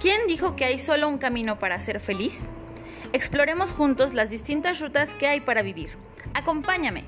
¿Quién dijo que hay solo un camino para ser feliz? Exploremos juntos las distintas rutas que hay para vivir. Acompáñame.